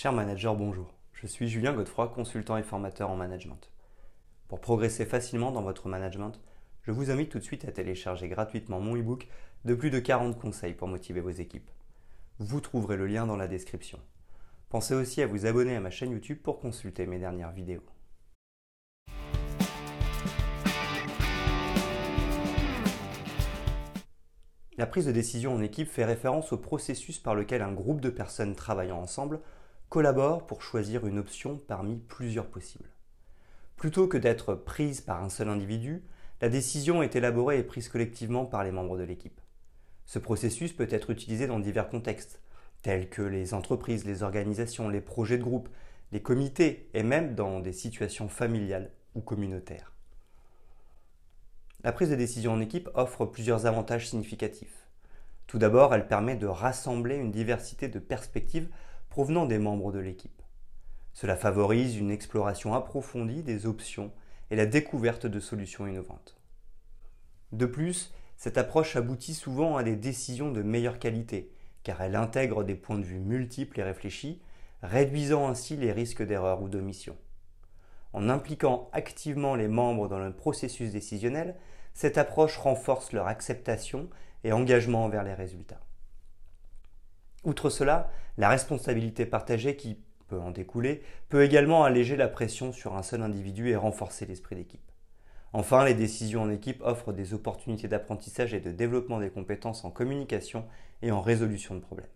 Cher manager, bonjour. Je suis Julien Godefroy, consultant et formateur en management. Pour progresser facilement dans votre management, je vous invite tout de suite à télécharger gratuitement mon e-book de plus de 40 conseils pour motiver vos équipes. Vous trouverez le lien dans la description. Pensez aussi à vous abonner à ma chaîne YouTube pour consulter mes dernières vidéos. La prise de décision en équipe fait référence au processus par lequel un groupe de personnes travaillant ensemble collabore pour choisir une option parmi plusieurs possibles. Plutôt que d'être prise par un seul individu, la décision est élaborée et prise collectivement par les membres de l'équipe. Ce processus peut être utilisé dans divers contextes, tels que les entreprises, les organisations, les projets de groupe, les comités et même dans des situations familiales ou communautaires. La prise de décision en équipe offre plusieurs avantages significatifs. Tout d'abord, elle permet de rassembler une diversité de perspectives provenant des membres de l'équipe. Cela favorise une exploration approfondie des options et la découverte de solutions innovantes. De plus, cette approche aboutit souvent à des décisions de meilleure qualité, car elle intègre des points de vue multiples et réfléchis, réduisant ainsi les risques d'erreur ou d'omission. En impliquant activement les membres dans le processus décisionnel, cette approche renforce leur acceptation et engagement envers les résultats. Outre cela, la responsabilité partagée qui peut en découler peut également alléger la pression sur un seul individu et renforcer l'esprit d'équipe. Enfin, les décisions en équipe offrent des opportunités d'apprentissage et de développement des compétences en communication et en résolution de problèmes.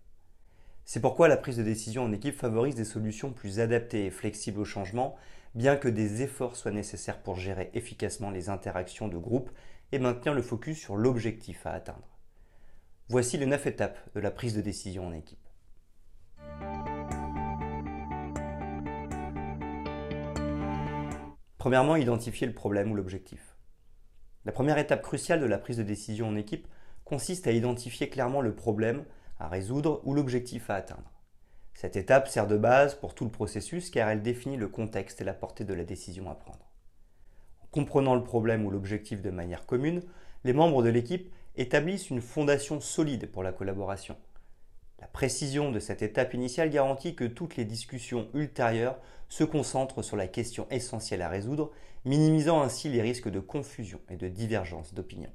C'est pourquoi la prise de décision en équipe favorise des solutions plus adaptées et flexibles au changement, bien que des efforts soient nécessaires pour gérer efficacement les interactions de groupe et maintenir le focus sur l'objectif à atteindre. Voici les neuf étapes de la prise de décision en équipe. Premièrement, identifier le problème ou l'objectif. La première étape cruciale de la prise de décision en équipe consiste à identifier clairement le problème à résoudre ou l'objectif à atteindre. Cette étape sert de base pour tout le processus car elle définit le contexte et la portée de la décision à prendre. En comprenant le problème ou l'objectif de manière commune, les membres de l'équipe établissent une fondation solide pour la collaboration. La précision de cette étape initiale garantit que toutes les discussions ultérieures se concentrent sur la question essentielle à résoudre, minimisant ainsi les risques de confusion et de divergence d'opinion.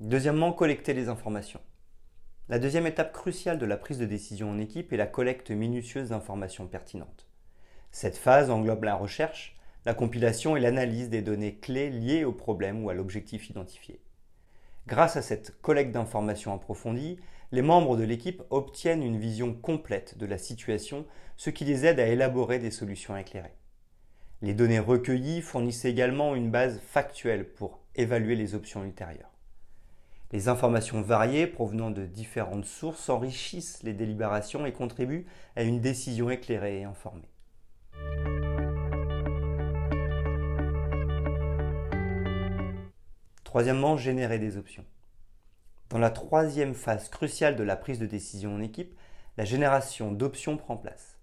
Deuxièmement, collecter les informations. La deuxième étape cruciale de la prise de décision en équipe est la collecte minutieuse d'informations pertinentes. Cette phase englobe la recherche, la compilation et l'analyse des données clés liées au problème ou à l'objectif identifié. Grâce à cette collecte d'informations approfondie, les membres de l'équipe obtiennent une vision complète de la situation, ce qui les aide à élaborer des solutions éclairées. Les données recueillies fournissent également une base factuelle pour évaluer les options ultérieures. Les informations variées provenant de différentes sources enrichissent les délibérations et contribuent à une décision éclairée et informée. Troisièmement, générer des options. Dans la troisième phase cruciale de la prise de décision en équipe, la génération d'options prend place.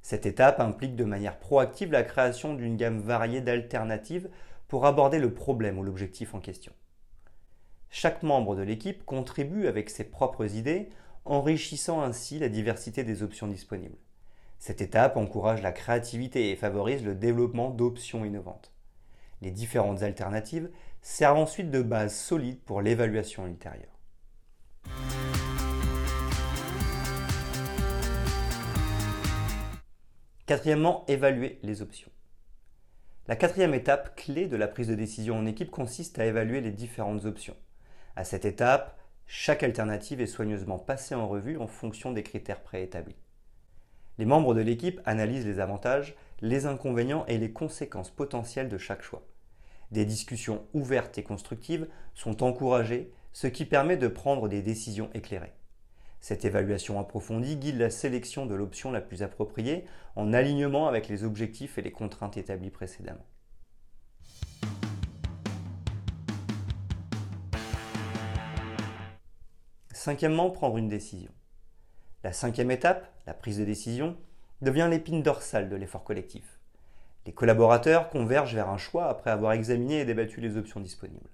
Cette étape implique de manière proactive la création d'une gamme variée d'alternatives pour aborder le problème ou l'objectif en question. Chaque membre de l'équipe contribue avec ses propres idées, enrichissant ainsi la diversité des options disponibles. Cette étape encourage la créativité et favorise le développement d'options innovantes. Les différentes alternatives servent ensuite de base solide pour l'évaluation ultérieure. Quatrièmement, évaluer les options. La quatrième étape clé de la prise de décision en équipe consiste à évaluer les différentes options. À cette étape, chaque alternative est soigneusement passée en revue en fonction des critères préétablis. Les membres de l'équipe analysent les avantages, les inconvénients et les conséquences potentielles de chaque choix. Des discussions ouvertes et constructives sont encouragées, ce qui permet de prendre des décisions éclairées. Cette évaluation approfondie guide la sélection de l'option la plus appropriée en alignement avec les objectifs et les contraintes établies précédemment. Cinquièmement, prendre une décision. La cinquième étape, la prise de décision, devient l'épine dorsale de l'effort collectif. Les collaborateurs convergent vers un choix après avoir examiné et débattu les options disponibles.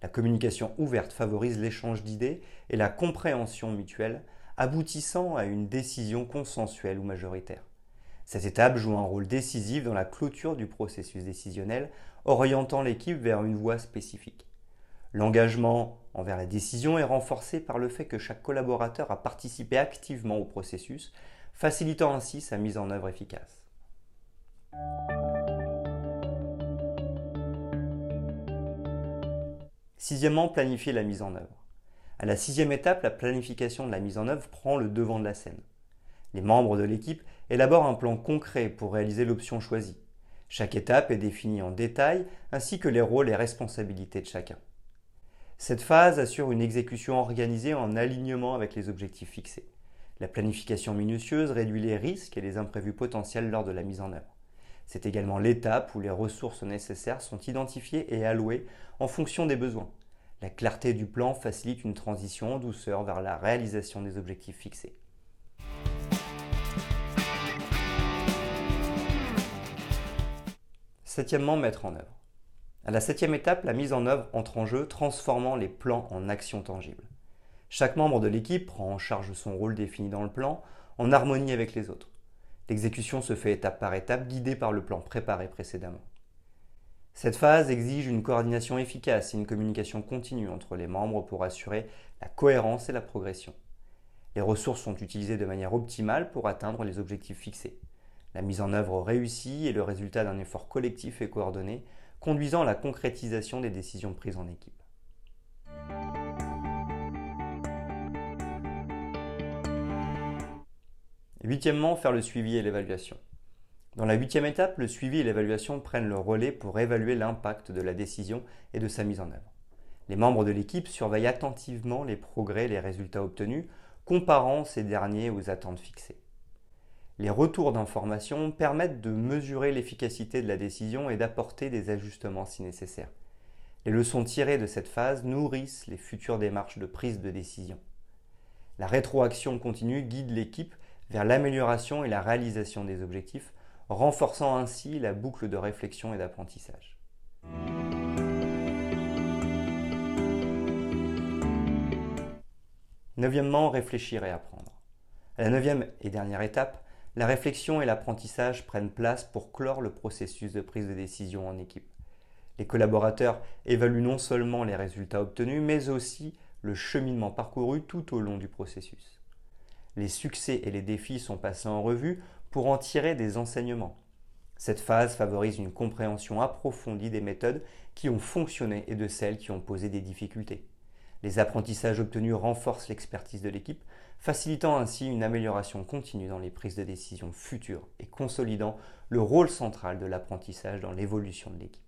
La communication ouverte favorise l'échange d'idées et la compréhension mutuelle, aboutissant à une décision consensuelle ou majoritaire. Cette étape joue un rôle décisif dans la clôture du processus décisionnel, orientant l'équipe vers une voie spécifique. L'engagement envers la décision est renforcé par le fait que chaque collaborateur a participé activement au processus, facilitant ainsi sa mise en œuvre efficace. Sixièmement, planifier la mise en œuvre. À la sixième étape, la planification de la mise en œuvre prend le devant de la scène. Les membres de l'équipe élaborent un plan concret pour réaliser l'option choisie. Chaque étape est définie en détail, ainsi que les rôles et responsabilités de chacun. Cette phase assure une exécution organisée en alignement avec les objectifs fixés. La planification minutieuse réduit les risques et les imprévus potentiels lors de la mise en œuvre. C'est également l'étape où les ressources nécessaires sont identifiées et allouées en fonction des besoins. La clarté du plan facilite une transition en douceur vers la réalisation des objectifs fixés. Septièmement, mettre en œuvre. À la septième étape, la mise en œuvre entre en jeu, transformant les plans en actions tangibles. Chaque membre de l'équipe prend en charge son rôle défini dans le plan, en harmonie avec les autres. L'exécution se fait étape par étape, guidée par le plan préparé précédemment. Cette phase exige une coordination efficace et une communication continue entre les membres pour assurer la cohérence et la progression. Les ressources sont utilisées de manière optimale pour atteindre les objectifs fixés. La mise en œuvre réussie est le résultat d'un effort collectif et coordonné, conduisant à la concrétisation des décisions prises en équipe. Huitièmement, faire le suivi et l'évaluation. Dans la huitième étape, le suivi et l'évaluation prennent le relais pour évaluer l'impact de la décision et de sa mise en œuvre. Les membres de l'équipe surveillent attentivement les progrès et les résultats obtenus, comparant ces derniers aux attentes fixées. Les retours d'informations permettent de mesurer l'efficacité de la décision et d'apporter des ajustements si nécessaire. Les leçons tirées de cette phase nourrissent les futures démarches de prise de décision. La rétroaction continue guide l'équipe vers l'amélioration et la réalisation des objectifs, renforçant ainsi la boucle de réflexion et d'apprentissage. Neuvièmement, réfléchir et apprendre. À la neuvième et dernière étape, la réflexion et l'apprentissage prennent place pour clore le processus de prise de décision en équipe. Les collaborateurs évaluent non seulement les résultats obtenus, mais aussi le cheminement parcouru tout au long du processus. Les succès et les défis sont passés en revue pour en tirer des enseignements. Cette phase favorise une compréhension approfondie des méthodes qui ont fonctionné et de celles qui ont posé des difficultés. Les apprentissages obtenus renforcent l'expertise de l'équipe, facilitant ainsi une amélioration continue dans les prises de décision futures et consolidant le rôle central de l'apprentissage dans l'évolution de l'équipe.